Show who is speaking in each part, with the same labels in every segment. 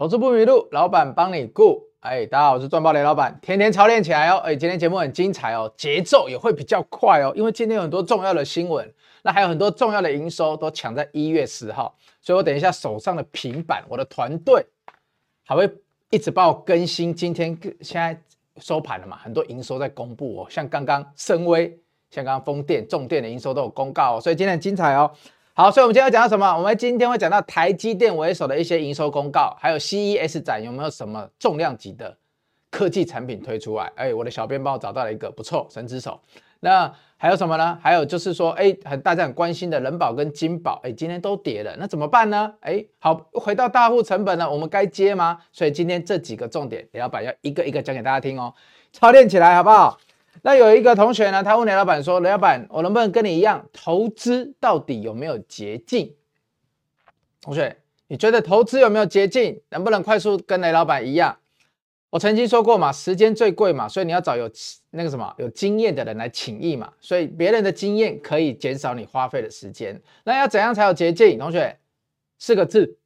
Speaker 1: 投资不迷路，老板帮你顾。哎，大家好，我是赚爆雷老板，天天操练起来哦。哎，今天节目很精彩哦，节奏也会比较快哦，因为今天有很多重要的新闻，那还有很多重要的营收都抢在一月十号，所以我等一下手上的平板，我的团队还会一直帮我更新。今天现在收盘了嘛，很多营收在公布哦，像刚刚升威，像刚刚风电、重电的营收都有公告哦，所以今天很精彩哦。好，所以我们今天要讲到什么？我们今天会讲到台积电为首的一些营收公告，还有 CES 展有没有什么重量级的科技产品推出来？哎，我的小编帮我找到了一个不错神之手。那还有什么呢？还有就是说，哎，很大家很关心的人保跟金宝，哎，今天都跌了，那怎么办呢？哎，好，回到大户成本了，我们该接吗？所以今天这几个重点，李老板要一个一个讲给大家听哦，操练起来好不好？那有一个同学呢，他问雷老板说：“雷老板，我能不能跟你一样，投资到底有没有捷径？”同学，你觉得投资有没有捷径？能不能快速跟雷老板一样？我曾经说过嘛，时间最贵嘛，所以你要找有那个什么有经验的人来请益嘛。所以别人的经验可以减少你花费的时间。那要怎样才有捷径？同学，四个字：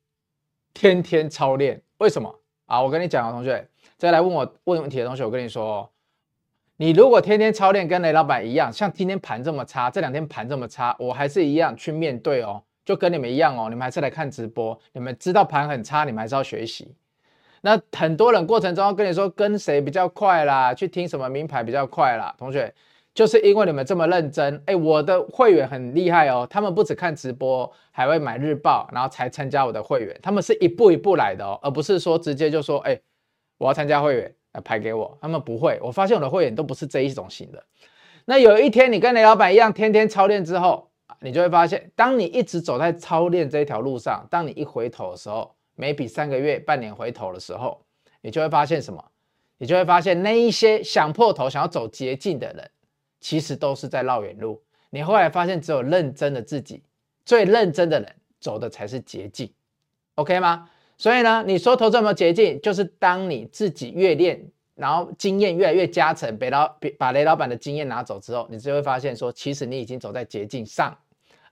Speaker 1: 天天操练。为什么？啊，我跟你讲啊，同学，再来问我问问题的同学，我跟你说。你如果天天操练，跟雷老板一样，像今天盘这么差，这两天盘这么差，我还是一样去面对哦，就跟你们一样哦，你们还是来看直播，你们知道盘很差，你们还是要学习。那很多人过程中跟你说跟谁比较快啦，去听什么名牌比较快啦，同学，就是因为你们这么认真，哎，我的会员很厉害哦，他们不只看直播，还会买日报，然后才参加我的会员，他们是一步一步来的哦，而不是说直接就说，哎，我要参加会员。排给我，他们不会。我发现我的会员都不是这一种型的。那有一天你跟雷老板一样，天天操练之后，你就会发现，当你一直走在操练这条路上，当你一回头的时候，每比三个月、半年回头的时候，你就会发现什么？你就会发现那一些想破头、想要走捷径的人，其实都是在绕远路。你后来发现，只有认真的自己，最认真的人走的才是捷径。OK 吗？所以呢，你说投资有没有捷径？就是当你自己越练，然后经验越来越加成，被老把雷老板的经验拿走之后，你就会发现说，其实你已经走在捷径上，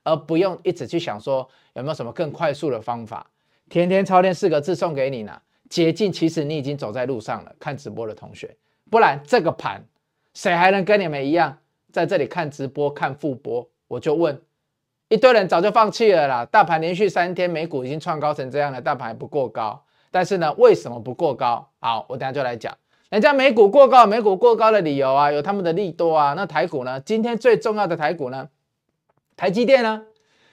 Speaker 1: 而不用一直去想说有没有什么更快速的方法。天天操练四个字送给你呢，捷径其实你已经走在路上了。看直播的同学，不然这个盘谁还能跟你们一样在这里看直播看复播？我就问。一堆人早就放弃了啦，大盘连续三天美股已经创高成这样了，大盘不过高。但是呢，为什么不过高？好，我等下就来讲。人家美股过高，美股过高的理由啊，有他们的利多啊。那台股呢？今天最重要的台股呢？台积电呢？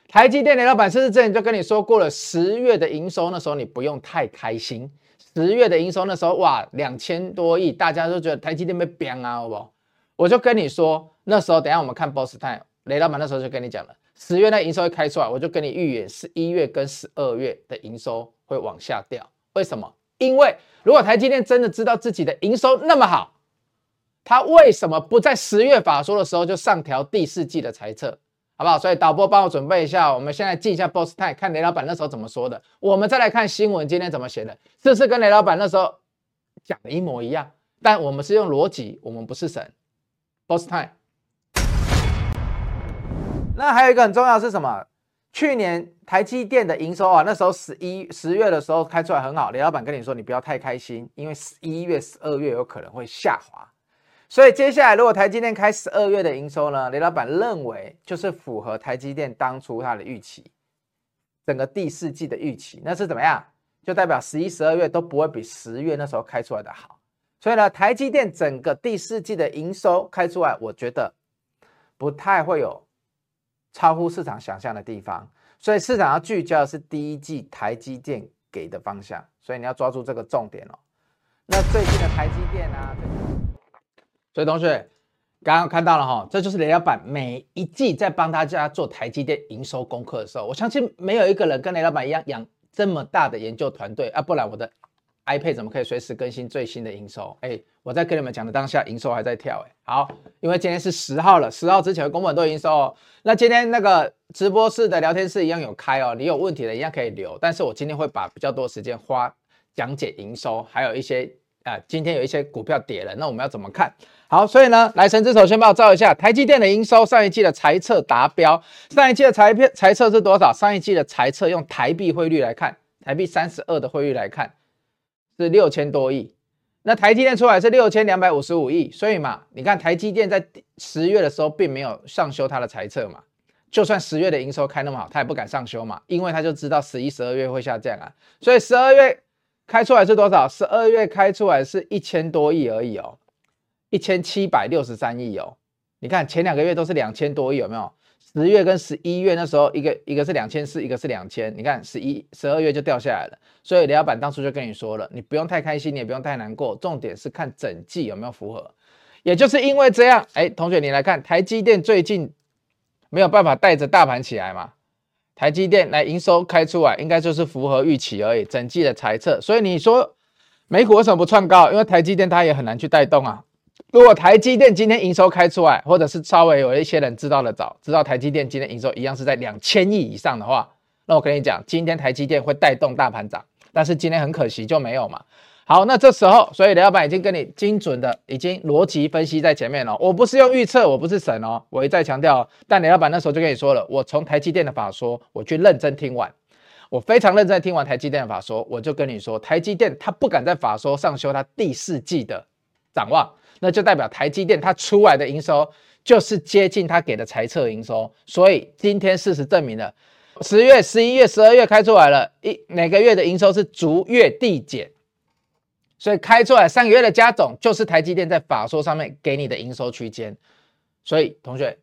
Speaker 1: 台积电的老板是不是之前就跟你说过了？十月的营收那时候你不用太开心。十月的营收那时候哇，两千多亿，大家都觉得台积电被扁啊，好不好？我就跟你说，那时候等下我们看 Boss Time，雷老板那时候就跟你讲了。十月那营收会开出来，我就跟你预言，十一月跟十二月的营收会往下掉。为什么？因为如果台积电真的知道自己的营收那么好，他为什么不在十月法说的时候就上调第四季的财测？好不好？所以导播帮我准备一下，我们现在记一下 Boss Time，看雷老板那时候怎么说的。我们再来看新闻，今天怎么写的？是不是跟雷老板那时候讲的一模一样？但我们是用逻辑，我们不是神。Boss Time。那还有一个很重要是什么？去年台积电的营收啊，那时候十一十月的时候开出来很好。雷老板跟你说，你不要太开心，因为十一月、十二月有可能会下滑。所以接下来如果台积电开十二月的营收呢，雷老板认为就是符合台积电当初它的预期，整个第四季的预期，那是怎么样？就代表十一、十二月都不会比十月那时候开出来的好。所以呢，台积电整个第四季的营收开出来，我觉得不太会有。超乎市场想象的地方，所以市场要聚焦的是第一季台积电给的方向，所以你要抓住这个重点哦。那最近的台积电啊，所以同学刚刚看到了哈，这就是雷老板每一季在帮大家做台积电营收功课的时候，我相信没有一个人跟雷老板一样养这么大的研究团队啊，不然我的。iPad 怎么可以随时更新最新的营收？哎，我在跟你们讲的当下，营收还在跳。哎，好，因为今天是十号了，十号之前会公布很多营收哦。那今天那个直播室的聊天室一样有开哦，你有问题的一样可以留。但是我今天会把比较多时间花讲解营收，还有一些啊、今天有一些股票跌了，那我们要怎么看？好，所以呢，来神之手先帮我照一下台积电的营收，上一季的财测达标，上一季的财财测是多少？上一季的财测用台币汇率来看，台币三十二的汇率来看。是六千多亿，那台积电出来是六千两百五十五亿，所以嘛，你看台积电在十月的时候并没有上修它的财测嘛，就算十月的营收开那么好，它也不敢上修嘛，因为他就知道十一、十二月会下降啊，所以十二月开出来是多少？十二月开出来是一千多亿而已哦，一千七百六十三亿哦，你看前两个月都是两千多亿，有没有？十月跟十一月那时候，一个一个是两千四，一个是两千，你看十一、十二月就掉下来了。所以李老板当初就跟你说了，你不用太开心，你也不用太难过，重点是看整季有没有符合。也就是因为这样，哎，同学你来看，台积电最近没有办法带着大盘起来嘛？台积电来营收开出来，应该就是符合预期而已，整季的财测。所以你说美股为什么不创高？因为台积电它也很难去带动啊。如果台积电今天营收开出来，或者是稍微有一些人知道的早，知道台积电今天营收一样是在两千亿以上的话，那我跟你讲，今天台积电会带动大盘涨，但是今天很可惜就没有嘛。好，那这时候，所以雷老板已经跟你精准的，已经逻辑分析在前面了。我不是用预测，我不是神哦，我一再强调。但雷老板那时候就跟你说了，我从台积电的法说，我去认真听完，我非常认真听完台积电的法说，我就跟你说，台积电它不敢在法说上修它第四季的展望。那就代表台积电它出来的营收就是接近它给的财测营收，所以今天事实证明了，十月、十一月、十二月开出来了，一每个月的营收是逐月递减，所以开出来三个月的加总就是台积电在法说上面给你的营收区间，所以同学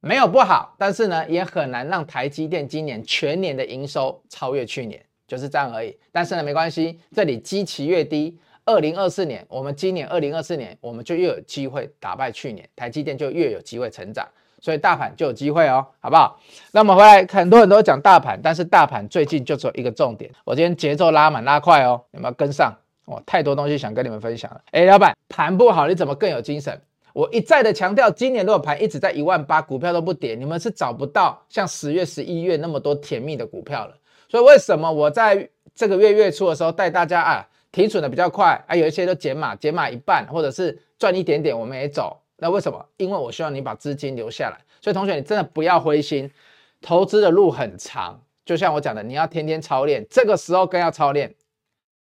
Speaker 1: 没有不好，但是呢也很难让台积电今年全年的营收超越去年，就是这样而已。但是呢没关系，这里基期越低。二零二四年，我们今年二零二四年，我们就越有机会打败去年，台积电就越有机会成长，所以大盘就有机会哦，好不好？那我们回来，很多人都讲大盘，但是大盘最近就只有一个重点，我今天节奏拉满拉快哦，有没有跟上？哇，太多东西想跟你们分享了。哎，老板，盘不好，你怎么更有精神？我一再的强调，今年如果盘一直在一万八，股票都不跌，你们是找不到像十月、十一月那么多甜蜜的股票了。所以为什么我在这个月月初的时候带大家啊？停损的比较快啊，有一些都减码，减码一半，或者是赚一点点，我们也走。那为什么？因为我希望你把资金留下来。所以同学，你真的不要灰心，投资的路很长。就像我讲的，你要天天操练，这个时候更要操练。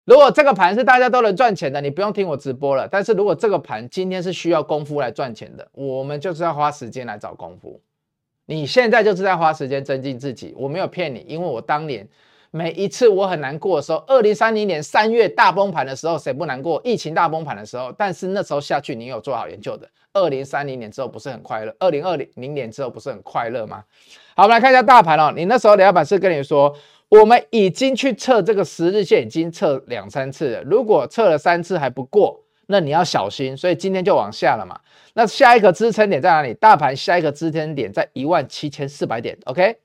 Speaker 1: 如果这个盘是大家都能赚钱的，你不用听我直播了。但是如果这个盘今天是需要功夫来赚钱的，我们就是要花时间来找功夫。你现在就是在花时间增进自己，我没有骗你，因为我当年。每一次我很难过的时候，二零三零年三月大崩盘的时候，谁不难过？疫情大崩盘的时候，但是那时候下去，你有做好研究的。二零三零年之后不是很快乐？二零二零零年之后不是很快乐吗？好，我们来看一下大盘哦。你那时候李老板是跟你说，我们已经去测这个十日线，已经测两三次了。如果测了三次还不过，那你要小心。所以今天就往下了嘛。那下一个支撑点在哪里？大盘下一个支撑点在一万七千四百点。OK。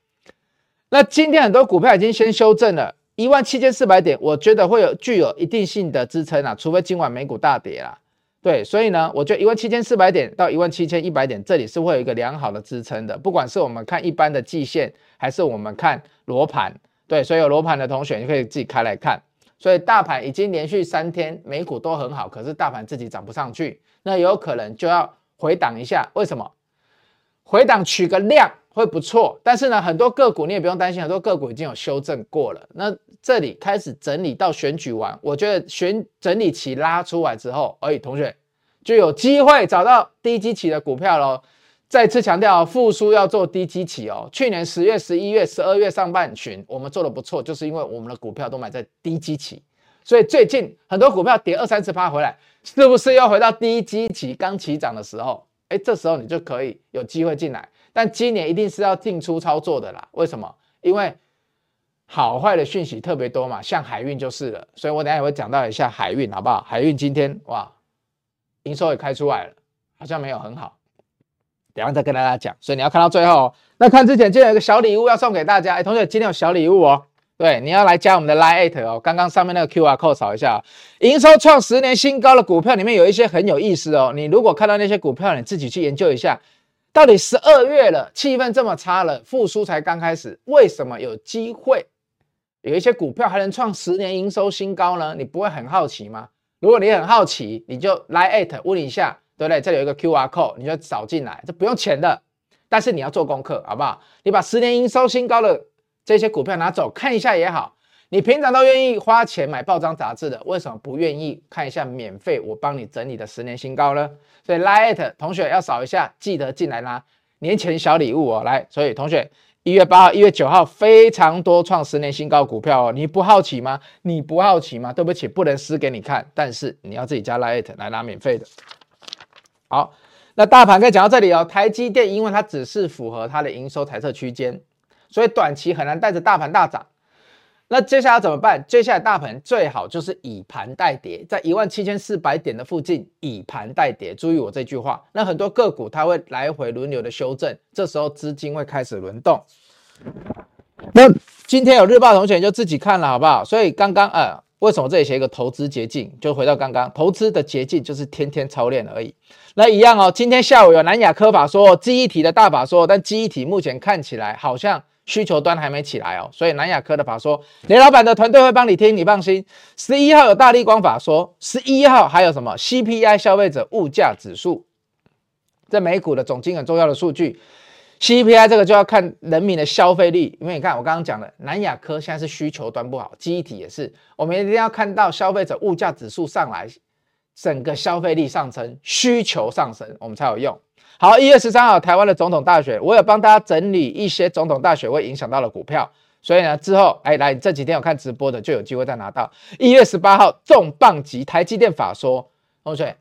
Speaker 1: 那今天很多股票已经先修正了，一万七千四百点，我觉得会有具有一定性的支撑啊，除非今晚美股大跌啦。对，所以呢，我觉得一万七千四百点到一万七千一百点，这里是会有一个良好的支撑的，不管是我们看一般的季线，还是我们看罗盘，对，所以有罗盘的同学，你可以自己开来看。所以大盘已经连续三天美股都很好，可是大盘自己涨不上去，那有可能就要回档一下，为什么？回档取个量。会不错，但是呢，很多个股你也不用担心，很多个股已经有修正过了。那这里开始整理到选举完，我觉得选整理期拉出来之后，哎，同学就有机会找到低基期的股票喽。再次强调，复苏要做低基期哦。去年十月、十一月、十二月上半旬我们做的不错，就是因为我们的股票都买在低基期，所以最近很多股票跌二三十趴回来，是不是又回到低基期刚起涨的时候？哎，这时候你就可以有机会进来。但今年一定是要进出操作的啦，为什么？因为好坏的讯息特别多嘛，像海运就是了。所以我等下也会讲到一下海运，好不好？海运今天哇，营收也开出来了，好像没有很好，等下再跟大家讲。所以你要看到最后。那看之前，今天有一个小礼物要送给大家，哎，同学，今天有小礼物哦。对，你要来加我们的 Line@ 哦。刚刚上面那个 QR code 扫一下，营收创十年新高的股票里面有一些很有意思哦。你如果看到那些股票，你自己去研究一下。到底十二月了，气氛这么差了，复苏才刚开始，为什么有机会有一些股票还能创十年营收新高呢？你不会很好奇吗？如果你很好奇，你就来 at 问一下，对不对？这里有一个 QR code，你就扫进来，这不用钱的，但是你要做功课，好不好？你把十年营收新高的这些股票拿走看一下也好，你平常都愿意花钱买报章杂志的，为什么不愿意看一下免费我帮你整理的十年新高呢？所以 LINE@ 同学要扫一下，记得进来拿年前小礼物哦。来，所以同学一月八号、一月九号非常多创十年新高股票哦，你不好奇吗？你不好奇吗？对不起，不能撕给你看，但是你要自己加 LINE@ 来拿免费的。好，那大盘可以讲到这里哦。台积电因为它只是符合它的营收财测区间，所以短期很难带着大盘大涨。那接下来怎么办？接下来大盘最好就是以盘代跌，在一万七千四百点的附近以盘代跌。注意我这句话。那很多个股它会来回轮流的修正，这时候资金会开始轮动。那今天有日报同学就自己看了好不好？所以刚刚呃，为什么这里写一个投资捷径？就回到刚刚，投资的捷径就是天天操练而已。那一样哦，今天下午有南亚科法说记忆体的大法说，但记忆体目前看起来好像。需求端还没起来哦，所以南亚科的法说，雷老板的团队会帮你听，你放心。十一号有大立光法说，十一号还有什么 CPI 消费者物价指数，这美股的总经很重要的数据。CPI 这个就要看人民的消费力，因为你看我刚刚讲的，南亚科现在是需求端不好，记忆体也是，我们一定要看到消费者物价指数上来，整个消费力上升，需求上升，我们才有用。好，一月十三号台湾的总统大选，我有帮大家整理一些总统大选会影响到的股票，所以呢之后哎来这几天有看直播的就有机会再拿到。一月十八号重磅级台积电法说，同学，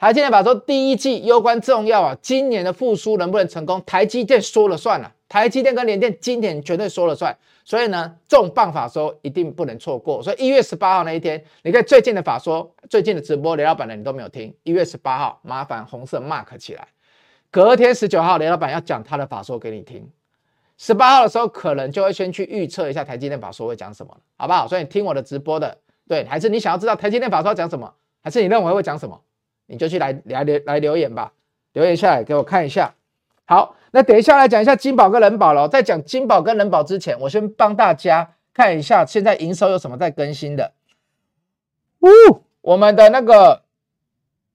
Speaker 1: 台积电法说第一季攸关重要啊，今年的复苏能不能成功，台积电说了算了，台积电跟联电今年绝对说了算，所以呢重磅法说一定不能错过。所以一月十八号那一天，你看最近的法说，最近的直播雷老板的你都没有听，一月十八号麻烦红色 mark 起来。隔天十九号，雷老板要讲他的法说给你听。十八号的时候，可能就会先去预测一下台积电法说会讲什么，好不好？所以你听我的直播的，对，还是你想要知道台积电法说讲什么，还是你认为会讲什么，你就去来来留来留言吧，留言下来给我看一下。好，那等一下来讲一下金宝跟人保了。在讲金宝跟人保之前，我先帮大家看一下现在营收有什么在更新的。呜，我们的那个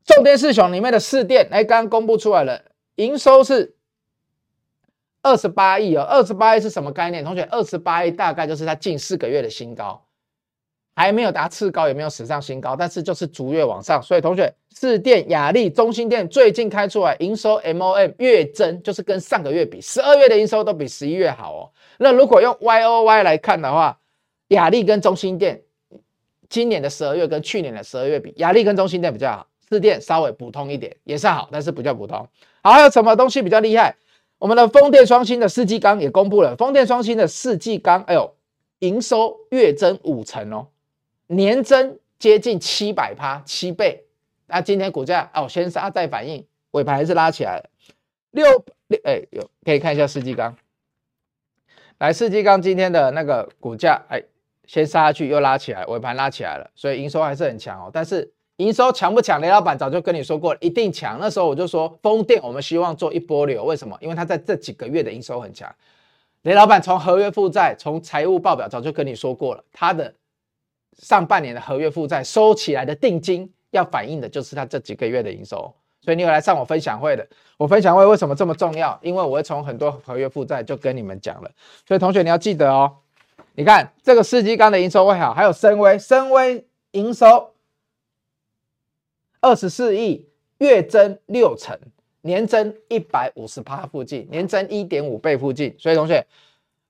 Speaker 1: 重电四雄里面的四电，哎，刚刚公布出来了。营收是二十八亿哦，二十八亿是什么概念？同学，二十八亿大概就是它近四个月的新高，还没有达次高，也没有史上新高，但是就是逐月往上。所以同学，四电、雅丽、中心店最近开出来营收 MOM 月增，就是跟上个月比，十二月的营收都比十一月好哦。那如果用 YOY 来看的话，雅丽跟中心店今年的十二月跟去年的十二月比，雅丽跟中心店比较好，四电稍微普通一点，也是好，但是比较普通。还有什么东西比较厉害？我们的风电双星的世纪钢也公布了，风电双星的世纪钢，哎呦，营收月增五成哦，年增接近七百趴，七倍。那今天股价哦，先杀再反应，尾盘还是拉起来了。六六，哎，有可以看一下世纪钢，来，世纪钢今天的那个股价，哎，先杀下去又拉起来，尾盘拉起来了，所以营收还是很强哦，但是。营收强不强？雷老板早就跟你说过，一定强。那时候我就说，风电我们希望做一波流，为什么？因为它在这几个月的营收很强。雷老板从合约负债、从财务报表早就跟你说过了，他的上半年的合约负债收起来的定金，要反映的就是他这几个月的营收。所以你有来上我分享会的，我分享会为什么这么重要？因为我会从很多合约负债就跟你们讲了。所以同学你要记得哦，你看这个世纪钢的营收会好，还有深威，深威营收。二十四亿，月增六成，年增一百五十趴附近，年增一点五倍附近。所以同学，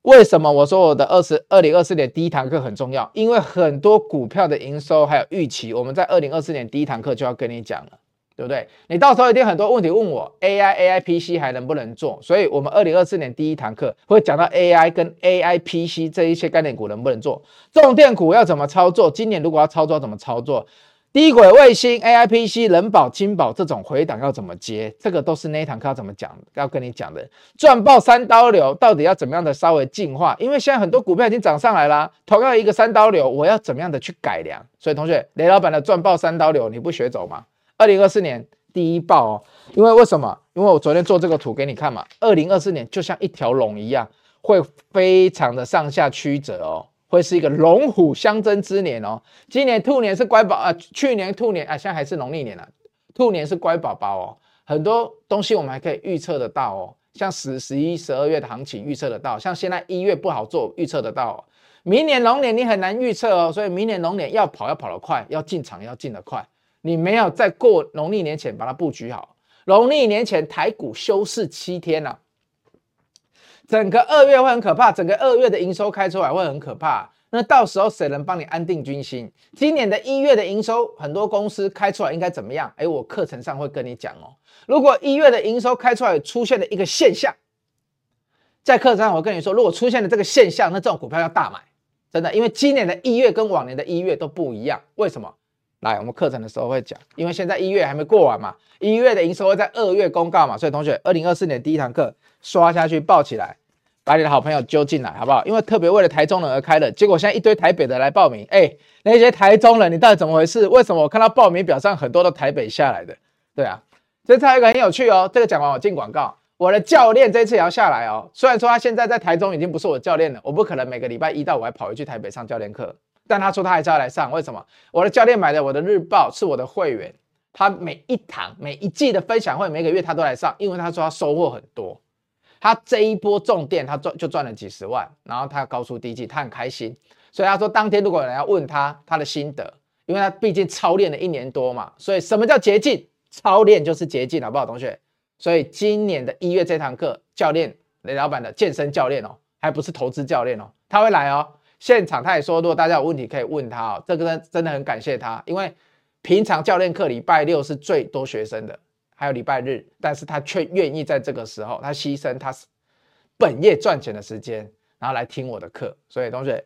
Speaker 1: 为什么我说我的二十二零二四年第一堂课很重要？因为很多股票的营收还有预期，我们在二零二四年第一堂课就要跟你讲了，对不对？你到时候一定很多问题问我，AI、AI PC 还能不能做？所以我们二零二四年第一堂课会讲到 AI 跟 AI PC 这一些概念股能不能做，重电股要怎么操作？今年如果要操作，怎么操作？低轨卫星、AIPC、人保、金保这种回档要怎么接？这个都是那一堂课要怎么讲，要跟你讲的。赚爆三刀流到底要怎么样的稍微进化？因为现在很多股票已经涨上来啦，同样一个三刀流，我要怎么样的去改良？所以同学，雷老板的赚爆三刀流你不学走吗？二零二四年第一爆哦，因为为什么？因为我昨天做这个图给你看嘛，二零二四年就像一条龙一样，会非常的上下曲折哦。会是一个龙虎相争之年哦。今年兔年是乖宝啊，去年兔年啊，现在还是农历年啊。兔年是乖宝宝哦，很多东西我们还可以预测得到哦。像十、十一、十二月的行情预测得到，像现在一月不好做，预测得到。明年龙年你很难预测哦，所以明年龙年要跑要跑得快，要进场要进得快。你没有在过农历年前把它布局好，农历年前台股休市七天啊，整个二月会很可怕，整个二月的营收开出来会很可怕。那到时候谁能帮你安定军心？今年的一月的营收，很多公司开出来应该怎么样？哎，我课程上会跟你讲哦。如果一月的营收开出来出现了一个现象，在课程上我跟你说，如果出现了这个现象，那这种股票要大买，真的，因为今年的一月跟往年的一月都不一样。为什么？来，我们课程的时候会讲，因为现在一月还没过完嘛，一月的营收会在二月公告嘛，所以同学，二零二四年第一堂课刷下去报起来。把你的好朋友揪进来，好不好？因为特别为了台中人而开的，结果现在一堆台北的来报名。哎，那些台中人，你到底怎么回事？为什么我看到报名表上很多都台北下来的？对啊，这次还有一个很有趣哦。这个讲完我进广告，我的教练这次也要下来哦。虽然说他现在在台中已经不是我教练了，我不可能每个礼拜一到五还跑回去台北上教练课，但他说他还是要来上。为什么？我的教练买的我的日报是我的会员，他每一堂每一季的分享会，每个月他都来上，因为他说他收获很多。他这一波重电，他赚就赚了几十万，然后他高出低进，他很开心，所以他说当天如果有人要问他他的心得，因为他毕竟操练了一年多嘛，所以什么叫捷径？操练就是捷径，好不好，同学？所以今年的一月这堂课，教练雷老板的健身教练哦，还不是投资教练哦，他会来哦，现场他也说，如果大家有问题可以问他哦，这个真真的很感谢他，因为平常教练课礼拜六是最多学生的。还有礼拜日，但是他却愿意在这个时候，他牺牲他本业赚钱的时间，然后来听我的课。所以同学，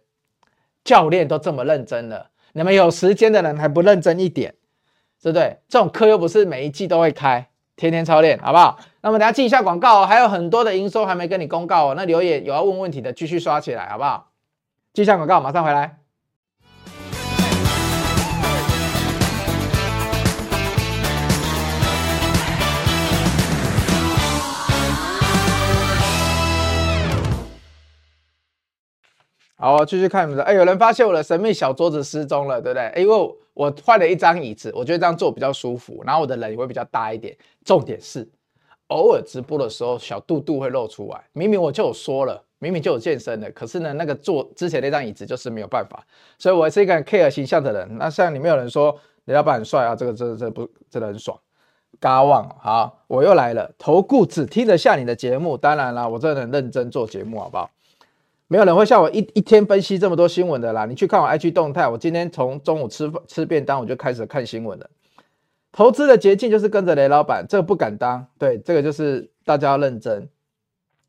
Speaker 1: 教练都这么认真了，你们有时间的人还不认真一点，对不对？这种课又不是每一季都会开，天天操练，好不好？那么等下记一下广告哦，还有很多的营收还没跟你公告哦。那留言有要问问题的，继续刷起来，好不好？记一下广告，马上回来。好，继续看你们的。哎，有人发现我的神秘小桌子失踪了，对不对？因为我换了一张椅子，我觉得这样坐比较舒服，然后我的人也会比较大一点。重点是，偶尔直播的时候，小肚肚会露出来。明明我就有说了，明明就有健身的，可是呢，那个坐之前那张椅子就是没有办法。所以我是一个很 care 形象的人。那像里面有人说雷老板很帅啊，这个这个这个不真的很爽。嘎旺，好，我又来了。投顾只听得下你的节目，当然啦，我真的很认真做节目，好不好？没有人会像我一一天分析这么多新闻的啦。你去看我 IG 动态，我今天从中午吃吃便当，我就开始看新闻了。投资的捷径就是跟着雷老板，这个不敢当。对，这个就是大家要认真。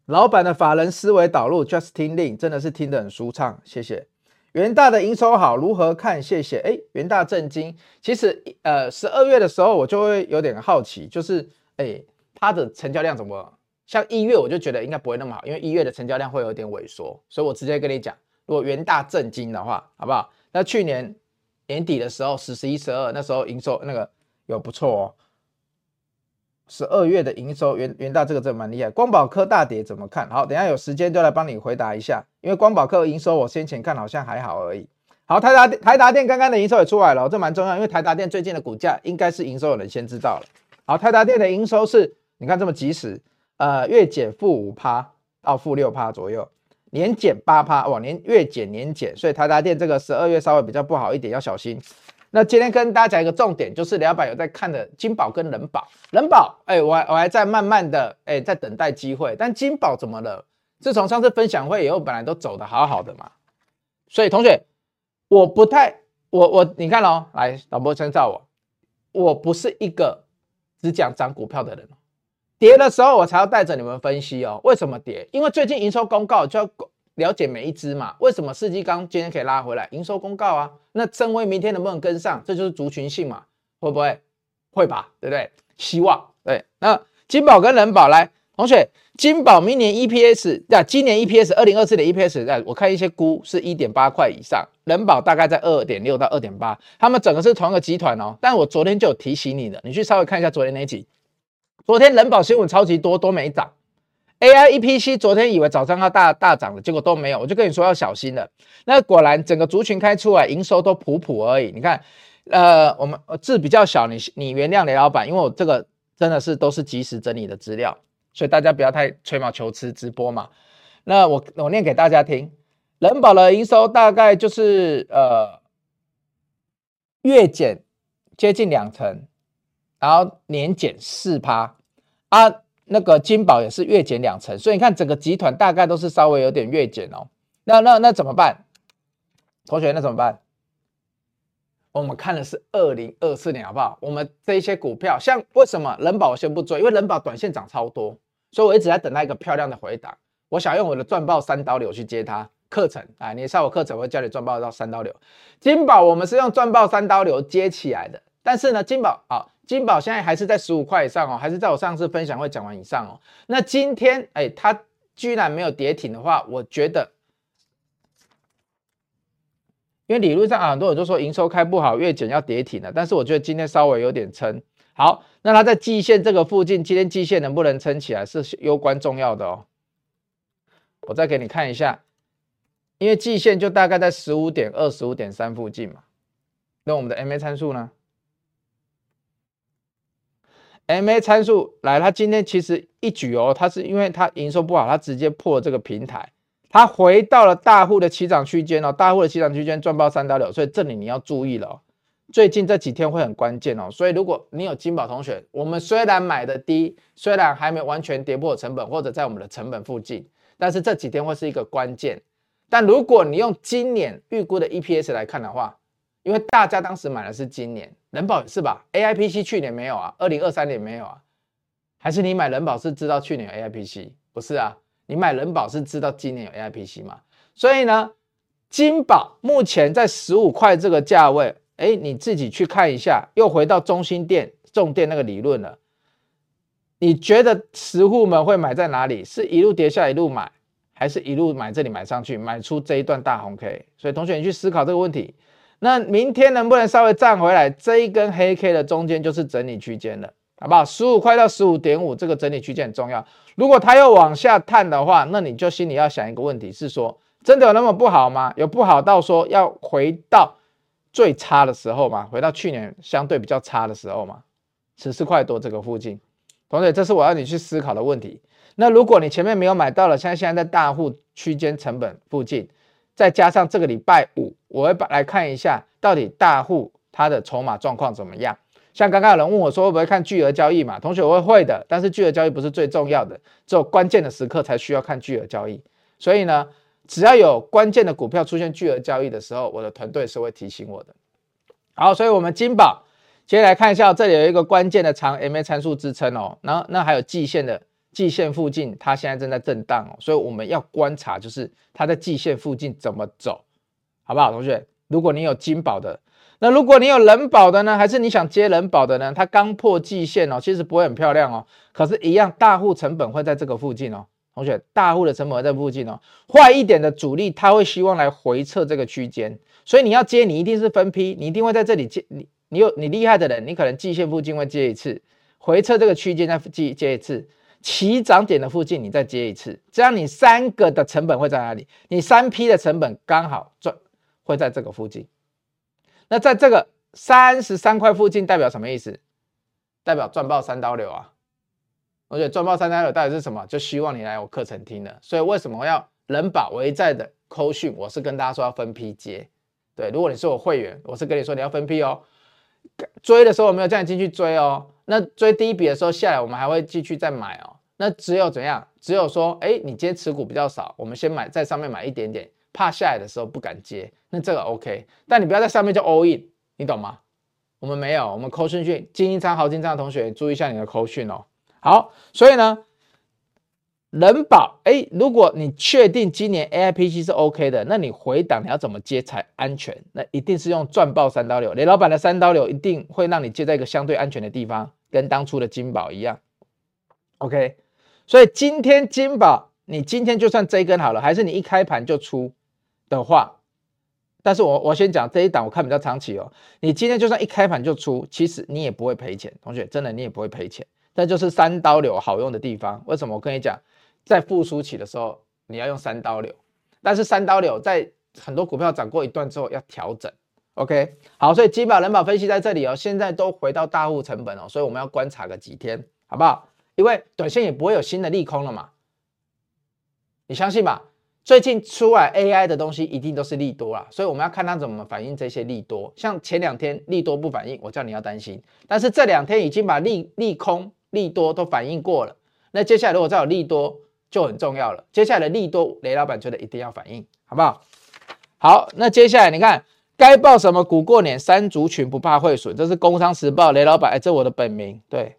Speaker 1: 老板的法人思维导入，Justin Lin 真的是听得很舒畅。谢谢。元大的营收好，如何看？谢谢。哎，元大震惊。其实呃，十二月的时候我就会有点好奇，就是哎，它的成交量怎么？像一月我就觉得应该不会那么好，因为一月的成交量会有点萎缩，所以我直接跟你讲，如果元大震惊的话，好不好？那去年年底的时候，十、十一、十二那时候营收那个有不错哦。十二月的营收元元大这个真蛮厉害。光宝科大跌怎么看？好，等下有时间就来帮你回答一下，因为光宝科营收我先前看好像还好而已。好，台达台达电刚刚的营收也出来了，这蛮重要，因为台达电最近的股价应该是营收有人先知道了。好，台达电的营收是你看这么及时。呃，月减负五趴到负六趴左右，年减八趴，哇，年月减年减，所以台达电这个十二月稍微比较不好一点，要小心。那今天跟大家讲一个重点，就是两百有在看的金宝跟人宝，人宝，哎，我我还在慢慢的，哎，在等待机会，但金宝怎么了？自从上次分享会以后，本来都走得好好的嘛，所以同学，我不太，我我你看哦，来，导播称赞我，我不是一个只讲涨股票的人。跌的时候，我才要带着你们分析哦。为什么跌？因为最近营收公告就要了解每一支嘛。为什么世纪钢今天可以拉回来？营收公告啊。那正威明天能不能跟上？这就是族群性嘛。会不会？会吧，对不对？希望对。那金宝跟人宝来，同学，金宝明年 EPS，那今年 EPS 二零二四年 EPS，在我看一些估是一点八块以上。人宝大概在二点六到二点八，他们整个是同一个集团哦。但我昨天就有提醒你的，你去稍微看一下昨天那一集。昨天人保新闻超级多，都没涨。AI EPC 昨天以为早上要大大涨了，结果都没有。我就跟你说要小心了。那果然整个族群开出来，营收都普普而已。你看，呃，我们字比较小，你你原谅雷老板，因为我这个真的是都是即时整理的资料，所以大家不要太吹毛求疵直播嘛。那我我念给大家听，人保的营收大概就是呃月减接近两成，然后年减四趴啊，那个金宝也是月减两成，所以你看整个集团大概都是稍微有点月减哦。那那那怎么办？同学，那怎么办？我们看的是二零二四年，好不好？我们这些股票，像为什么人保我先不追？因为人保短线涨超多，所以我一直在等待一个漂亮的回档。我想用我的赚爆三刀流去接它课程啊！你上我课程，我会教你赚爆到三刀流。金宝我们是用赚爆三刀流接起来的，但是呢，金宝啊，金宝现在还是在十五块以上哦，还是在我上次分享会讲完以上哦。那今天哎，它居然没有跌停的话，我觉得。因为理论上啊，很多人都说营收开不好，月减要跌停了。但是我觉得今天稍微有点撑。好，那它在季线这个附近，今天季线能不能撑起来是攸关重要的哦。我再给你看一下，因为季线就大概在十五点二、十五点三附近嘛。那我们的 MA 参数呢？MA 参数来，它今天其实一举哦，它是因为它营收不好，它直接破了这个平台。它回到了大户的起涨区间哦，大户的起涨区间赚爆三刀流，所以这里你要注意了哦。最近这几天会很关键哦，所以如果你有金宝同学，我们虽然买的低，虽然还没完全跌破成本或者在我们的成本附近，但是这几天会是一个关键。但如果你用今年预估的 EPS 来看的话，因为大家当时买的是今年人保是吧？AIPC 去年没有啊，二零二三年没有啊，还是你买人保是知道去年有 AIPC？不是啊。你买人保是知道今年有 AIPC 吗？所以呢，金宝目前在十五块这个价位，哎，你自己去看一下，又回到中心店、重店那个理论了。你觉得实户们会买在哪里？是一路跌下一路买，还是一路买这里买上去，买出这一段大红 K？所以同学，你去思考这个问题。那明天能不能稍微站回来？这一根黑 K 的中间就是整理区间了。好不好？十五块到十五点五，这个整理区间很重要。如果它又往下探的话，那你就心里要想一个问题，是说真的有那么不好吗？有不好到说要回到最差的时候吗？回到去年相对比较差的时候吗？十四块多这个附近，同学，这是我要你去思考的问题。那如果你前面没有买到了，现在现在在大户区间成本附近，再加上这个礼拜五，我会把来看一下到底大户它的筹码状况怎么样。像刚刚有人问我说会不会看巨额交易嘛？同学，我会会的，但是巨额交易不是最重要的，只有关键的时刻才需要看巨额交易。所以呢，只要有关键的股票出现巨额交易的时候，我的团队是会提醒我的。好，所以我们金宝接下来看一下，这里有一个关键的长 MA 参数支撑哦，然后那还有季线的季线附近，它现在正在震荡哦，所以我们要观察就是它在季线附近怎么走，好不好？同学，如果你有金宝的。那如果你有人保的呢，还是你想接人保的呢？它刚破季线哦，其实不会很漂亮哦，可是，一样大户成本会在这个附近哦。同学，大户的成本会在附近哦。坏一点的主力，他会希望来回撤这个区间，所以你要接，你一定是分批，你一定会在这里接。你你有你厉害的人，你可能季线附近会接一次，回撤这个区间再接接一次，起涨点的附近你再接一次，这样你三个的成本会在哪里？你三批的成本刚好赚会在这个附近。那在这个三十三块附近代表什么意思？代表赚爆三刀流啊！而且赚爆三刀流到底是什么？就希望你来我课程听的。所以为什么要人保我一的扣讯？我是跟大家说要分批接。对，如果你是我会员，我是跟你说你要分批哦。追的时候我没有叫你进去追哦。那追第一笔的时候下来，我们还会继续再买哦。那只有怎样？只有说，哎，你今天持股比较少，我们先买在上面买一点点。怕下来的时候不敢接，那这个 OK，但你不要在上面就 all in，你懂吗？我们没有，我们扣讯讯精英仓、豪金仓的同学注意一下你的扣讯哦。好，所以呢，人保哎，如果你确定今年 AIPC 是 OK 的，那你回档你要怎么接才安全？那一定是用赚爆三刀流，雷老板的三刀流一定会让你接在一个相对安全的地方，跟当初的金宝一样。OK，所以今天金宝，你今天就算这一根好了，还是你一开盘就出？的话，但是我我先讲这一档，我看比较长期哦。你今天就算一开盘就出，其实你也不会赔钱，同学，真的你也不会赔钱。这就是三刀流好用的地方。为什么？我跟你讲，在复苏期的时候，你要用三刀流。但是三刀流在很多股票涨过一段之后要调整。OK，好，所以金宝人保分析在这里哦，现在都回到大户成本哦，所以我们要观察个几天，好不好？因为短线也不会有新的利空了嘛，你相信吧？最近出来 AI 的东西一定都是利多啦，所以我们要看它怎么反映这些利多。像前两天利多不反应，我叫你要担心。但是这两天已经把利利空、利多都反应过了，那接下来如果再有利多就很重要了。接下来的利多，雷老板觉得一定要反应，好不好？好，那接下来你看该报什么股过年？三族群不怕汇损，这是《工商时报》雷老板，哎，这我的本名，对，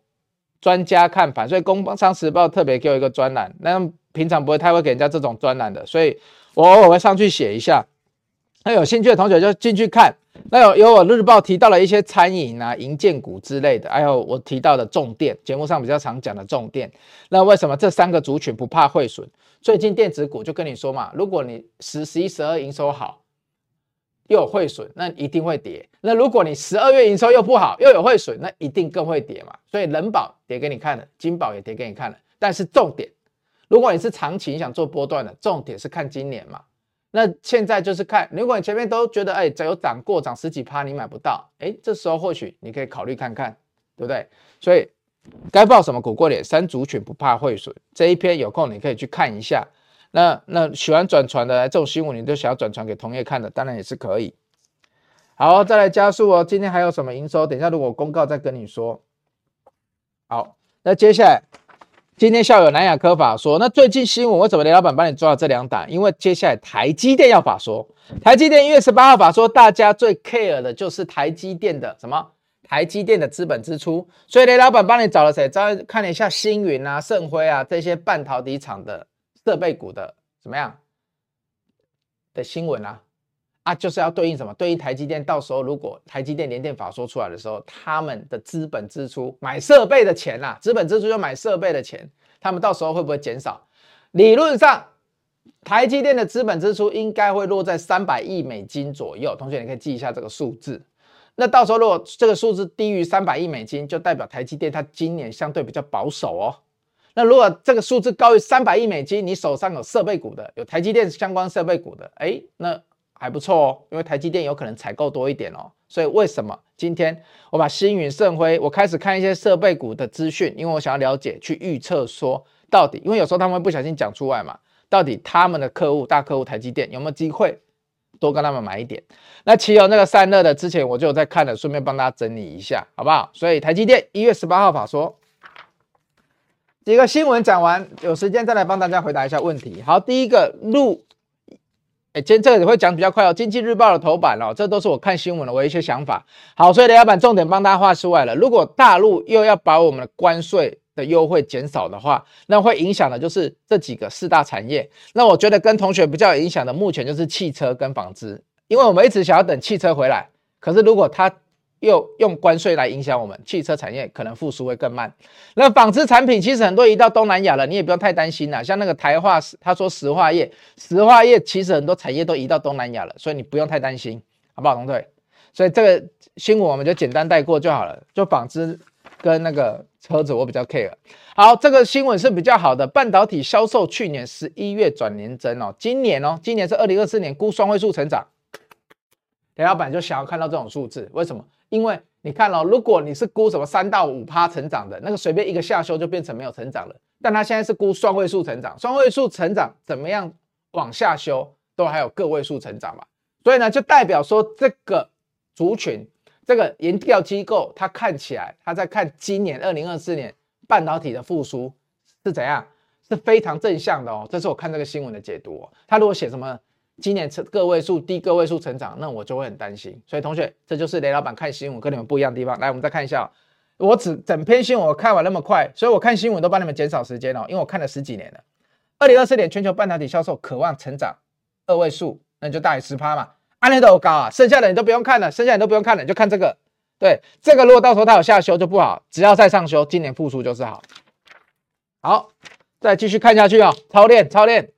Speaker 1: 专家看盘，所以《工商时报》特别给我一个专栏，那。平常不会太会给人家这种专栏的，所以我偶尔会上去写一下。那有兴趣的同学就进去看。那有有我日报提到了一些餐饮啊、营建股之类的，还有我提到的重电，节目上比较常讲的重电。那为什么这三个族群不怕汇损？最近电子股就跟你说嘛，如果你十、十一、十二营收好，又有汇损，那一定会跌。那如果你十二月营收又不好，又有汇损，那一定更会跌嘛。所以人保跌给你看了，金宝也跌给你看了，但是重点。如果你是长期想做波段的，重点是看今年嘛。那现在就是看，如果你前面都觉得哎，只有涨过涨十几趴，你买不到，哎，这时候或许你可以考虑看看，对不对？所以该报什么股过年？三族群不怕汇损，这一篇有空你可以去看一下。那那喜欢转传的这种新闻，你都想要转传给同业看的，当然也是可以。好，再来加速哦。今天还有什么营收？等一下如果公告再跟你说。好，那接下来。今天校友南亚科法说，那最近新闻为什么雷老板帮你抓了这两档？因为接下来台积电要法说，台积电一月十八号法说，大家最 care 的就是台积电的什么？台积电的资本支出。所以雷老板帮你找了谁？找看了一下星云啊、盛辉啊这些半导体厂的设备股的怎么样的新闻啊？啊，就是要对应什么？对应台积电，到时候如果台积电联电法说出来的时候，他们的资本支出买设备的钱啊，资本支出就买设备的钱，他们到时候会不会减少？理论上，台积电的资本支出应该会落在三百亿美金左右。同学，你可以记一下这个数字。那到时候如果这个数字低于三百亿美金，就代表台积电它今年相对比较保守哦。那如果这个数字高于三百亿美金，你手上有设备股的，有台积电相关设备股的，哎，那。还不错哦，因为台积电有可能采购多一点哦，所以为什么今天我把星云、盛辉，我开始看一些设备股的资讯，因为我想要了解，去预测说到底，因为有时候他们不小心讲出来嘛，到底他们的客户大客户台积电有没有机会多跟他们买一点？那其有那个散热的，之前我就有在看了，顺便帮大家整理一下，好不好？所以台积电一月十八号法说，几个新闻讲完，有时间再来帮大家回答一下问题。好，第一个路。哎，今天这个也会讲比较快哦。经济日报的头版哦，这都是我看新闻的我一些想法。好，所以雷老板重点帮大家画出来了。如果大陆又要把我们的关税的优惠减少的话，那会影响的就是这几个四大产业。那我觉得跟同学比较有影响的，目前就是汽车跟纺织，因为我们一直想要等汽车回来，可是如果它又用关税来影响我们汽车产业，可能复苏会更慢。那纺织产品其实很多移到东南亚了，你也不用太担心了。像那个台化，他说石化业，石化业其实很多产业都移到东南亚了，所以你不用太担心，好不好，同队？所以这个新闻我们就简单带过就好了。就纺织跟那个车子，我比较 care。好，这个新闻是比较好的，半导体销售去年十一月转年增哦，今年哦，今年是二零二四年估双位数成长。雷老板就想要看到这种数字，为什么？因为你看哦，如果你是估什么三到五趴成长的那个，随便一个下修就变成没有成长了。但它现在是估双位数成长，双位数成长怎么样往下修都还有个位数成长嘛。所以呢，就代表说这个族群，这个研调机构，它看起来它在看今年二零二四年半导体的复苏是怎样，是非常正向的哦。这是我看这个新闻的解读哦。他如果写什么？今年成个位数低个位数成长，那我就会很担心。所以同学，这就是雷老板看新闻跟你们不一样的地方。来，我们再看一下，我只整篇新闻我看完那么快，所以我看新闻都帮你们减少时间哦，因为我看了十几年了。二零二四年全球半导体销售渴望成长二位数，那就大于十趴嘛，安利都高啊。剩下的你都不用看了，剩下的你都不用看了，你就看这个。对，这个如果到时候它有下修就不好，只要再上修，今年复苏就是好。好，再继续看下去啊、哦，操练操练。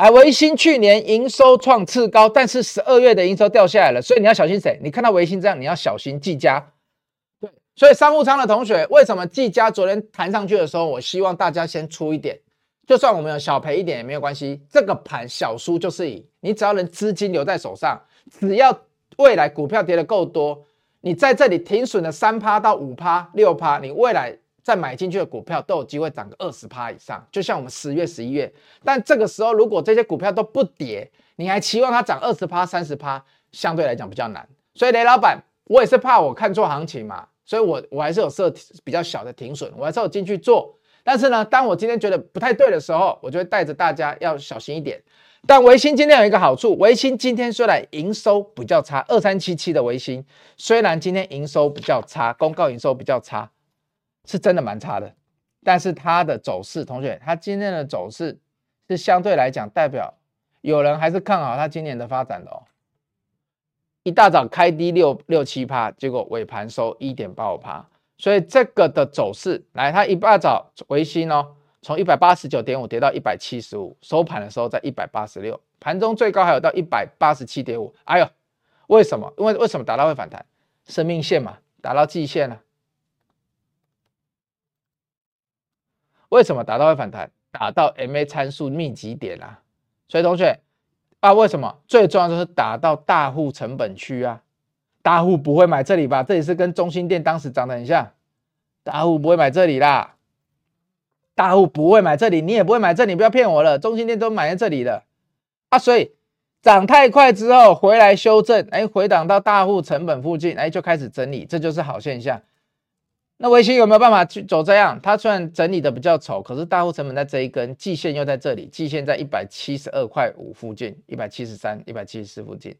Speaker 1: 来，维新去年营收创次高，但是十二月的营收掉下来了，所以你要小心谁？你看到维新这样，你要小心技嘉。对，所以商务舱的同学，为什么技嘉昨天弹上去的时候，我希望大家先出一点，就算我们有小赔一点也没有关系。这个盘小输就是赢，你只要能资金留在手上，只要未来股票跌得够多，你在这里停损了三趴到五趴、六趴，你未来再买进去的股票都有机会涨个二十趴以上，就像我们十月、十一月。但这个时候，如果这些股票都不跌，你还期望它涨二十趴、三十趴，相对来讲比较难。所以雷老板，我也是怕我看错行情嘛，所以我我还是有设比较小的停损，我还是有进去做。但是呢，当我今天觉得不太对的时候，我就会带着大家要小心一点。但微星今天有一个好处，微星今天虽然营收比较差，二三七七的微星虽然今天营收比较差，公告营收比较差，是真的蛮差的。但是它的走势，同学，它今天的走势是相对来讲代表有人还是看好它今年的发展的哦。一大早开低六六七趴，结果尾盘收一点八五趴，所以这个的走势，来，它一大早维新哦。从一百八十九点五跌到一百七十五，收盘的时候在一百八十六，盘中最高还有到一百八十七点五。哎呦，为什么？因为为什么打到会反弹？生命线嘛，打到季线了。为什么打到会反弹？打到 MA 参数密集点啊。所以同学啊，为什么？最重要的是打到大户成本区啊。大户不会买这里吧？这里是跟中心店当时涨得很像，大户不会买这里啦。大户不会买这里，你也不会买这里，不要骗我了。中心店都买在这里了啊，所以涨太快之后回来修正，哎，回档到大户成本附近，哎，就开始整理，这就是好现象。那微星有没有办法去走这样？它虽然整理的比较丑，可是大户成本在这一根，季线又在这里，季线在一百七十二块五附近，一百七十三、一百七十四附近。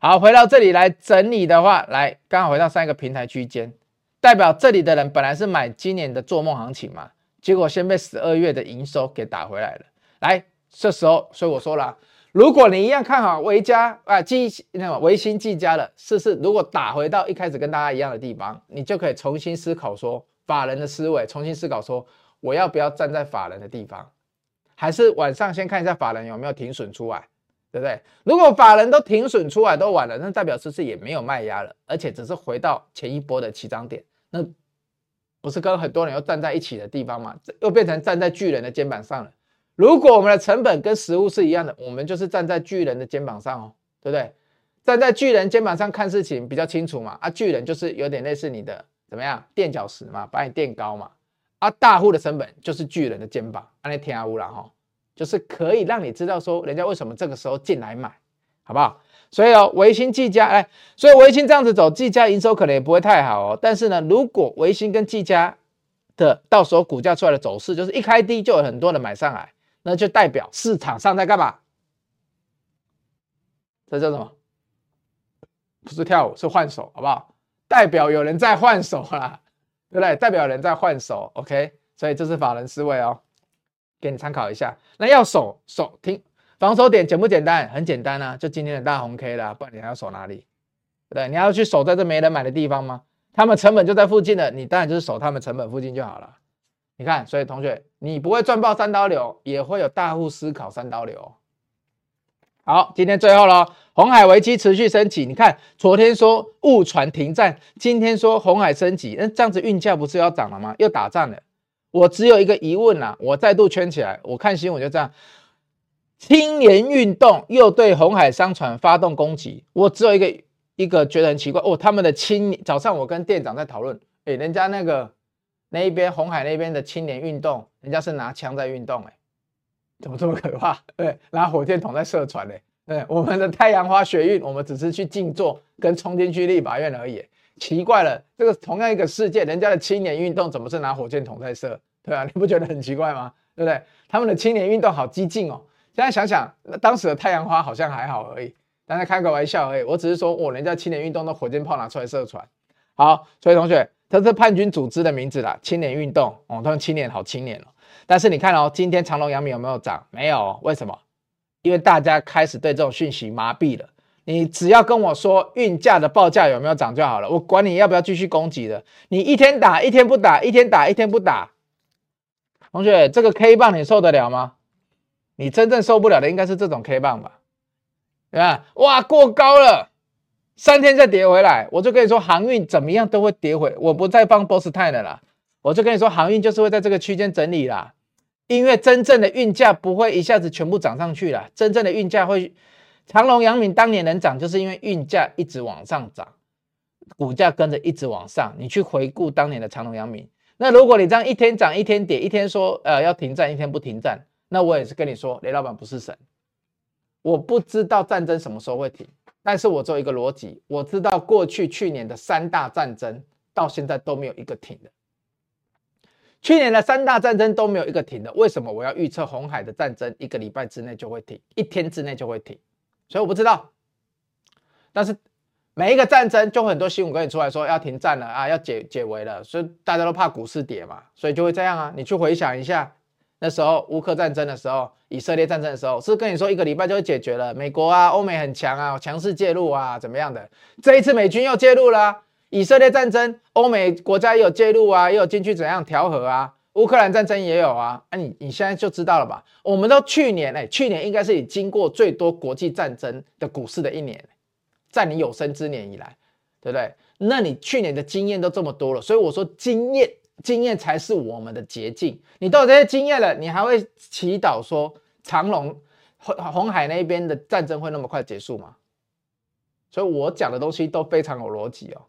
Speaker 1: 好，回到这里来整理的话，来刚好回到上一个平台区间，代表这里的人本来是买今年的做梦行情嘛。结果先被十二月的营收给打回来了。来，这时候，所以我说了，如果你一样看好维嘉啊，技那个微星技嘉的，试试如果打回到一开始跟大家一样的地方，你就可以重新思考说，法人的思维，重新思考说，我要不要站在法人的地方，还是晚上先看一下法人有没有停损出来，对不对？如果法人都停损出来都晚了，那代表是不是也没有卖压了，而且只是回到前一波的起涨点，那。不是跟很多人又站在一起的地方吗？又变成站在巨人的肩膀上了。如果我们的成本跟实物是一样的，我们就是站在巨人的肩膀上哦，对不对？站在巨人肩膀上看事情比较清楚嘛。啊，巨人就是有点类似你的怎么样垫脚石嘛，把你垫高嘛。啊，大户的成本就是巨人的肩膀，啊，那天啊乌了哈，就是可以让你知道说人家为什么这个时候进来买，好不好？所以哦，维新技嘉哎，所以维新这样子走，技嘉营收可能也不会太好哦。但是呢，如果维新跟技嘉的到时候股价出来的走势，就是一开低就有很多人买上来，那就代表市场上在干嘛？这叫什么？不是跳舞，是换手，好不好？代表有人在换手啦，对不对？代表有人在换手，OK？所以这是法人思维哦，给你参考一下。那要守守听。防守点简不简单？很简单啊，就今天的大红 K 啦，不然你还要守哪里？对对？你要去守在这没人买的地方吗？他们成本就在附近的，你当然就是守他们成本附近就好了。你看，所以同学，你不会赚爆三刀流，也会有大户思考三刀流。好，今天最后了，红海危机持续升级。你看，昨天说误传停战，今天说红海升级，那这样子运价不是要涨了吗？又打仗了。我只有一个疑问啊，我再度圈起来，我看新闻就这样。青年运动又对红海商船发动攻击，我只有一个一个觉得很奇怪哦，他们的青早上我跟店长在讨论，哎，人家那个那一边红海那边的青年运动，人家是拿枪在运动，哎，怎么这么可怕？对，拿火箭筒在射船嘞，对，我们的太阳花学运，我们只是去静坐跟冲进去立法院而已，奇怪了，这个同样一个世界，人家的青年运动怎么是拿火箭筒在射？对啊，你不觉得很奇怪吗？对不对？他们的青年运动好激进哦。现在想想，那当时的太阳花好像还好而已，大家开个玩笑而已。我只是说，我人家青年运动的火箭炮拿出来射船。好，所以同学，这是叛军组织的名字啦，青年运动哦，他们青年好青年哦。但是你看哦，今天长隆、阳明有没有涨？没有，为什么？因为大家开始对这种讯息麻痹了。你只要跟我说运价的报价有没有涨就好了，我管你要不要继续攻击的。你一天打一天不打，一天打一天不打，同学，这个 K 棒你受得了吗？你真正受不了的应该是这种 K 棒吧？对吧？哇，过高了，三天再跌回来，我就跟你说航运怎么样都会跌回。我不再放波斯泰了啦，我就跟你说航运就是会在这个区间整理啦，因为真正的运价不会一下子全部涨上去啦，真正的运价会，长隆、阳明当年能涨，就是因为运价一直往上涨，股价跟着一直往上。你去回顾当年的长隆、阳明，那如果你这样一天涨一天跌，一天说呃要停战，一天不停战，那我也是跟你说，雷老板不是神，我不知道战争什么时候会停，但是我做一个逻辑，我知道过去去年的三大战争到现在都没有一个停的，去年的三大战争都没有一个停的，为什么我要预测红海的战争一个礼拜之内就会停，一天之内就会停？所以我不知道，但是。每一个战争就很多新闻跟你出来说要停战了啊，要解解围了，所以大家都怕股市跌嘛，所以就会这样啊。你去回想一下，那时候乌克战争的时候，以色列战争的时候，是跟你说一个礼拜就会解决了。美国啊，欧美很强啊，强势介入啊，怎么样的？这一次美军又介入了，以色列战争，欧美国家也有介入啊，也有进去怎样调和啊？乌克兰战争也有啊，啊你你现在就知道了吧？我们都去年哎，去年应该是你经过最多国际战争的股市的一年。在你有生之年以来，对不对？那你去年的经验都这么多了，所以我说经验，经验才是我们的捷径。你都有这些经验了，你还会祈祷说长龙、红红海那边的战争会那么快结束吗？所以我讲的东西都非常有逻辑哦，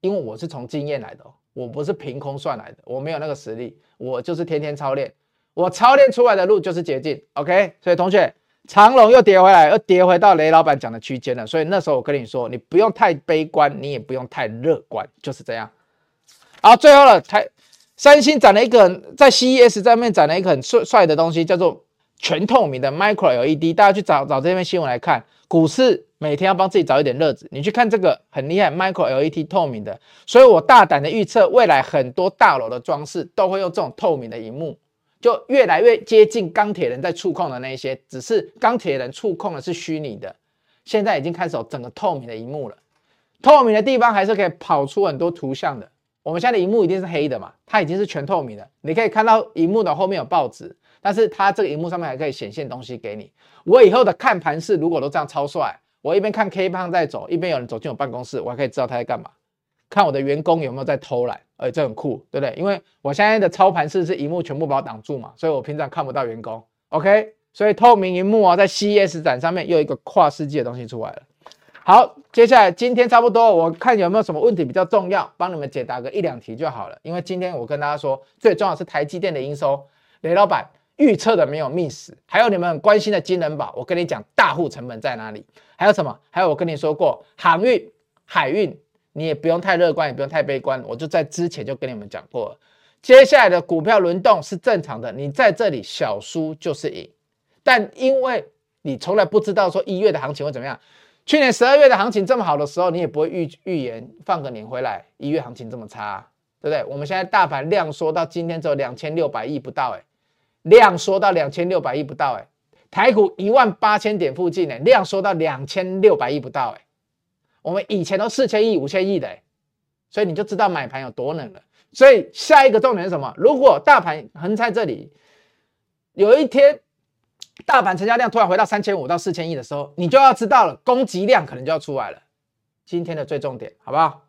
Speaker 1: 因为我是从经验来的，我不是凭空算来的，我没有那个实力，我就是天天操练，我操练出来的路就是捷径。OK，所以同学。长龙又跌回来，又跌回到雷老板讲的区间了，所以那时候我跟你说，你不用太悲观，你也不用太乐观，就是这样。好，最后了，台三星展了一个在 CES 上面展了一个很帅帅的东西，叫做全透明的 Micro LED。大家去找找这篇新闻来看，股市每天要帮自己找一点乐子，你去看这个很厉害，Micro LED 透明的，所以我大胆的预测，未来很多大楼的装饰都会用这种透明的荧幕。就越来越接近钢铁人在触控的那一些，只是钢铁人触控的是虚拟的，现在已经开始有整个透明的荧幕了。透明的地方还是可以跑出很多图像的。我们现在的荧幕一定是黑的嘛，它已经是全透明的，你可以看到荧幕的后面有报纸，但是它这个荧幕上面还可以显现东西给你。我以后的看盘式如果都这样超帅，我一边看 K 棒在走，一边有人走进我办公室，我还可以知道他在干嘛。看我的员工有没有在偷懒，哎，这很酷，对不对？因为我现在的操盘式是荧幕全部把我挡住嘛，所以我平常看不到员工。OK，所以透明荧幕啊，在 CES 展上面又一个跨世纪的东西出来了。好，接下来今天差不多，我看有没有什么问题比较重要，帮你们解答个一两题就好了。因为今天我跟大家说，最重要是台积电的营收，雷老板预测的没有 miss，还有你们很关心的金人宝，我跟你讲大户成本在哪里？还有什么？还有我跟你说过航运、海运。你也不用太乐观，也不用太悲观，我就在之前就跟你们讲过了。接下来的股票轮动是正常的，你在这里小输就是赢。但因为你从来不知道说一月的行情会怎么？样，去年十二月的行情这么好的时候，你也不会预预言放个年回来一月行情这么差，对不对？我们现在大盘量缩到今天只有两千六百亿不到，哎，量缩到两千六百亿不到，哎，台股一万八千点附近，哎，量缩到两千六百亿不到，哎。我们以前都四千亿、五千亿的，哎所以你就知道买盘有多冷了。所以下一个重点是什么？如果大盘横在这里，有一天大盘成交量突然回到三千五到四千亿的时候，你就要知道了，攻击量可能就要出来了。今天的最重点，好不好？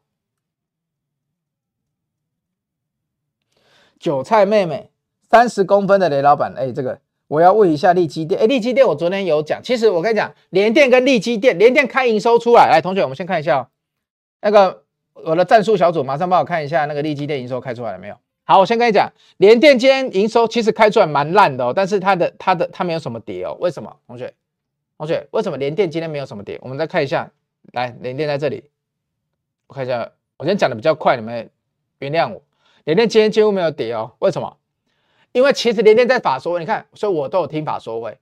Speaker 1: 韭菜妹妹，三十公分的雷老板，哎，这个。我要问一下利基店，哎，利基店我昨天有讲，其实我跟你讲，联电跟利基店，联电开营收出来，来，同学，我们先看一下哦，那个我的战术小组马上帮我看一下那个利基店营收开出来了没有？好，我先跟你讲，联电今天营收其实开出来蛮烂的哦，但是它的它的它没有什么跌哦，为什么？同学，同学，为什么联电今天没有什么跌？我们再看一下，来，联电在这里，我看一下，我今天讲的比较快，你们原谅我，联电今天几乎没有跌哦，为什么？因为其实联电在法说，你看，所以我都有听法说会，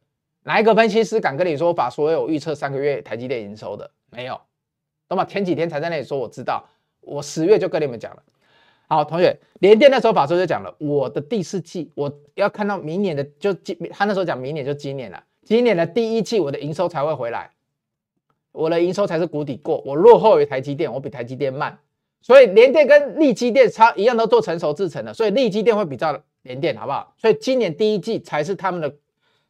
Speaker 1: 哪一个分析师敢跟你说法说会有预测三个月台积电营收的？没有，懂吗？前几天才在那里说我知道，我十月就跟你们讲了。好，同学，联电那时候法说就讲了，我的第四季我要看到明年的，就今他那时候讲明年就今年了，今年的第一季我的营收才会回来，我的营收才是谷底过，我落后于台积电，我比台积电慢，所以联电跟力积电差一样都做成熟制程的，所以力积电会比较。联电好不好？所以今年第一季才是他们的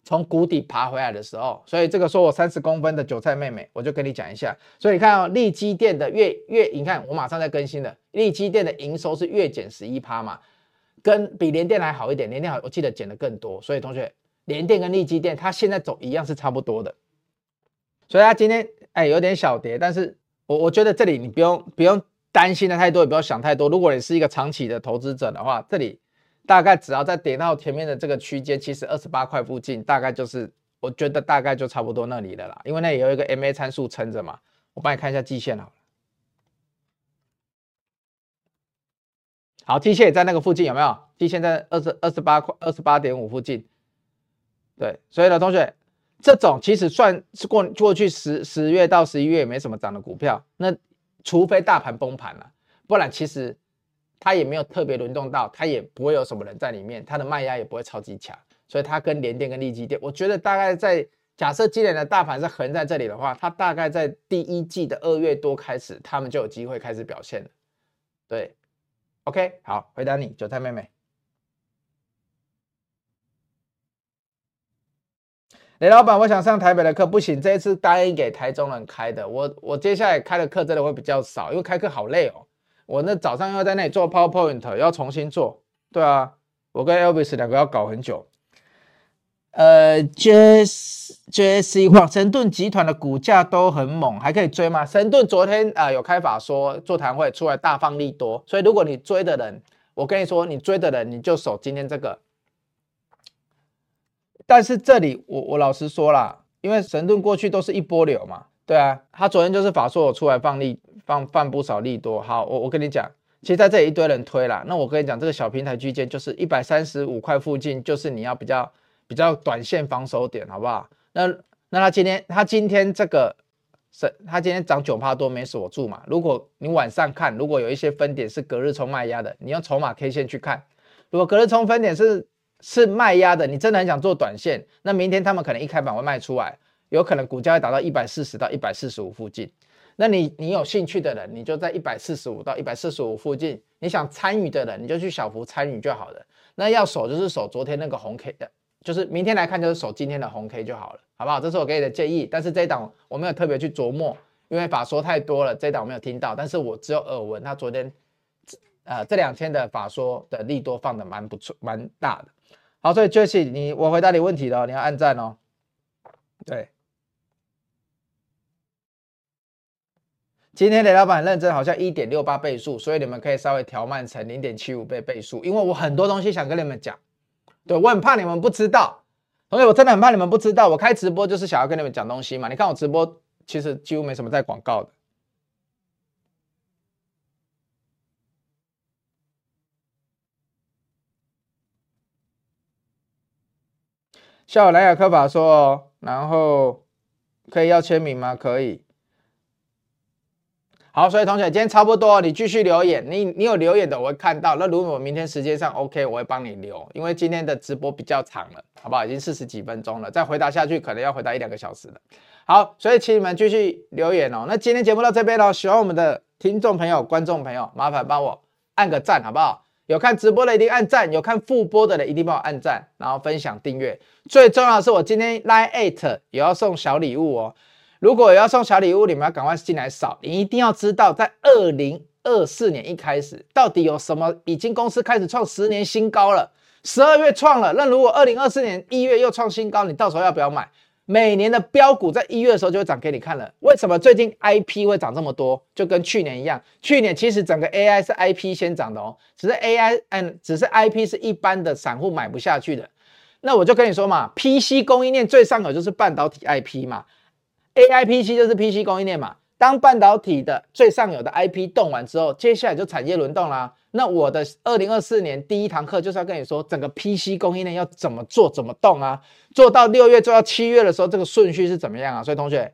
Speaker 1: 从谷底爬回来的时候。所以这个说我三十公分的韭菜妹妹，我就跟你讲一下。所以你看哦，力积电的月月，你看我马上在更新了。力积电的营收是月减十一趴嘛，跟比联电还好一点。联电好，我记得减的更多。所以同学，联电跟力积电它现在走一样是差不多的。所以它今天哎有点小跌，但是我我觉得这里你不用不用担心的太多，也不要想太多。如果你是一个长期的投资者的话，这里大概只要再跌到前面的这个区间，其实二十八块附近，大概就是我觉得大概就差不多那里的啦。因为那里有一个 MA 参数撑着嘛，我帮你看一下季线好了。好，T 线也在那个附近有没有？T 线在二十二十八块二十八点五附近。对，所以呢，同学，这种其实算是过过去十十月到十一月也没什么涨的股票，那除非大盘崩盘了，不然其实它也没有特别轮动到，它也不会有什么人在里面，它的卖压也不会超级强，所以它跟联电跟力积电，我觉得大概在假设今年的大盘是横在这里的话，它大概在第一季的二月多开始，他们就有机会开始表现了，对。OK，好，回答你，韭菜妹妹。雷老板，我想上台北的课，不行，这一次答应给台中人开的。我我接下来开的课真的会比较少，因为开课好累哦。我那早上要在那里做 PowerPoint，要重新做。对啊，我跟 Elvis 两个要搞很久。呃，JS JSC 哇，神盾集团的股价都很猛，还可以追吗？神盾昨天啊、有开法说座谈会出来大放利多，所以如果你追的人，我跟你说，你追的人你就守今天这个。但是这里我我老实说啦，因为神盾过去都是一波流嘛，对啊，他昨天就是法说出来放利放放不少利多。好，我我跟你讲，其实在这里一堆人推啦，那我跟你讲，这个小平台区间就是一百三十五块附近，就是你要比较。比较短线防守点，好不好？那那他今天他今天这个是，他今天涨九趴多没锁住嘛？如果你晚上看，如果有一些分点是隔日冲卖压的，你用筹码 K 线去看。如果隔日冲分点是是卖压的，你真的很想做短线，那明天他们可能一开盘会卖出来，有可能股价会达到一百四十到一百四十五附近。那你你有兴趣的人，你就在一百四十五到一百四十五附近，你想参与的人，你就去小幅参与就好了。那要守就是守昨天那个红 K 的。就是明天来看，就是守今天的红 K 就好了，好不好？这是我给你的建议。但是这一档我没有特别去琢磨，因为法说太多了，这一档我没有听到。但是我只有耳闻，他昨天，呃，这两天的法说的利多放的蛮不错，蛮大的。好，所以 Jesse，你我回答你问题了，你要按赞哦。对，今天雷老板认真，好像一点六八倍数，所以你们可以稍微调慢成零点七五倍倍数，因为我很多东西想跟你们讲。对，我很怕你们不知道，同学，我真的很怕你们不知道。我开直播就是想要跟你们讲东西嘛。你看我直播其实几乎没什么在广告的。下午莱雅科法说，然后可以要签名吗？可以。好，所以同学今天差不多，你继续留言，你你有留言的我会看到。那如果明天时间上 OK，我会帮你留，因为今天的直播比较长了，好不好？已经四十几分钟了，再回答下去可能要回答一两个小时了。好，所以请你们继续留言哦。那今天节目到这边喽，喜欢我们的听众朋友、观众朋友，麻烦帮我按个赞，好不好？有看直播的一定按赞，有看复播的人一定帮我按赞，然后分享订阅。最重要的是，我今天 Line Eight 也要送小礼物哦。如果要送小礼物，你们要赶快进来扫。你一定要知道，在二零二四年一开始，到底有什么已经公司开始创十年新高了？十二月创了，那如果二零二四年一月又创新高，你到时候要不要买？每年的标股在一月的时候就会涨给你看了。为什么最近 IP 会涨这么多？就跟去年一样，去年其实整个 AI 是 IP 先涨的哦，只是 AI 嗯，只是 IP 是一般的散户买不下去的。那我就跟你说嘛，PC 供应链最上游就是半导体 IP 嘛。AIPC 就是 PC 供应链嘛，当半导体的最上游的 IP 动完之后，接下来就产业轮动啦。那我的二零二四年第一堂课就是要跟你说，整个 PC 供应链要怎么做、怎么动啊？做到六月、做到七月的时候，这个顺序是怎么样啊？所以同学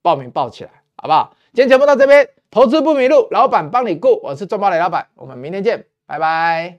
Speaker 1: 报名报起来，好不好？今天节目到这边，投资不迷路，老板帮你顾，我是赚包雷老板，我们明天见，拜拜。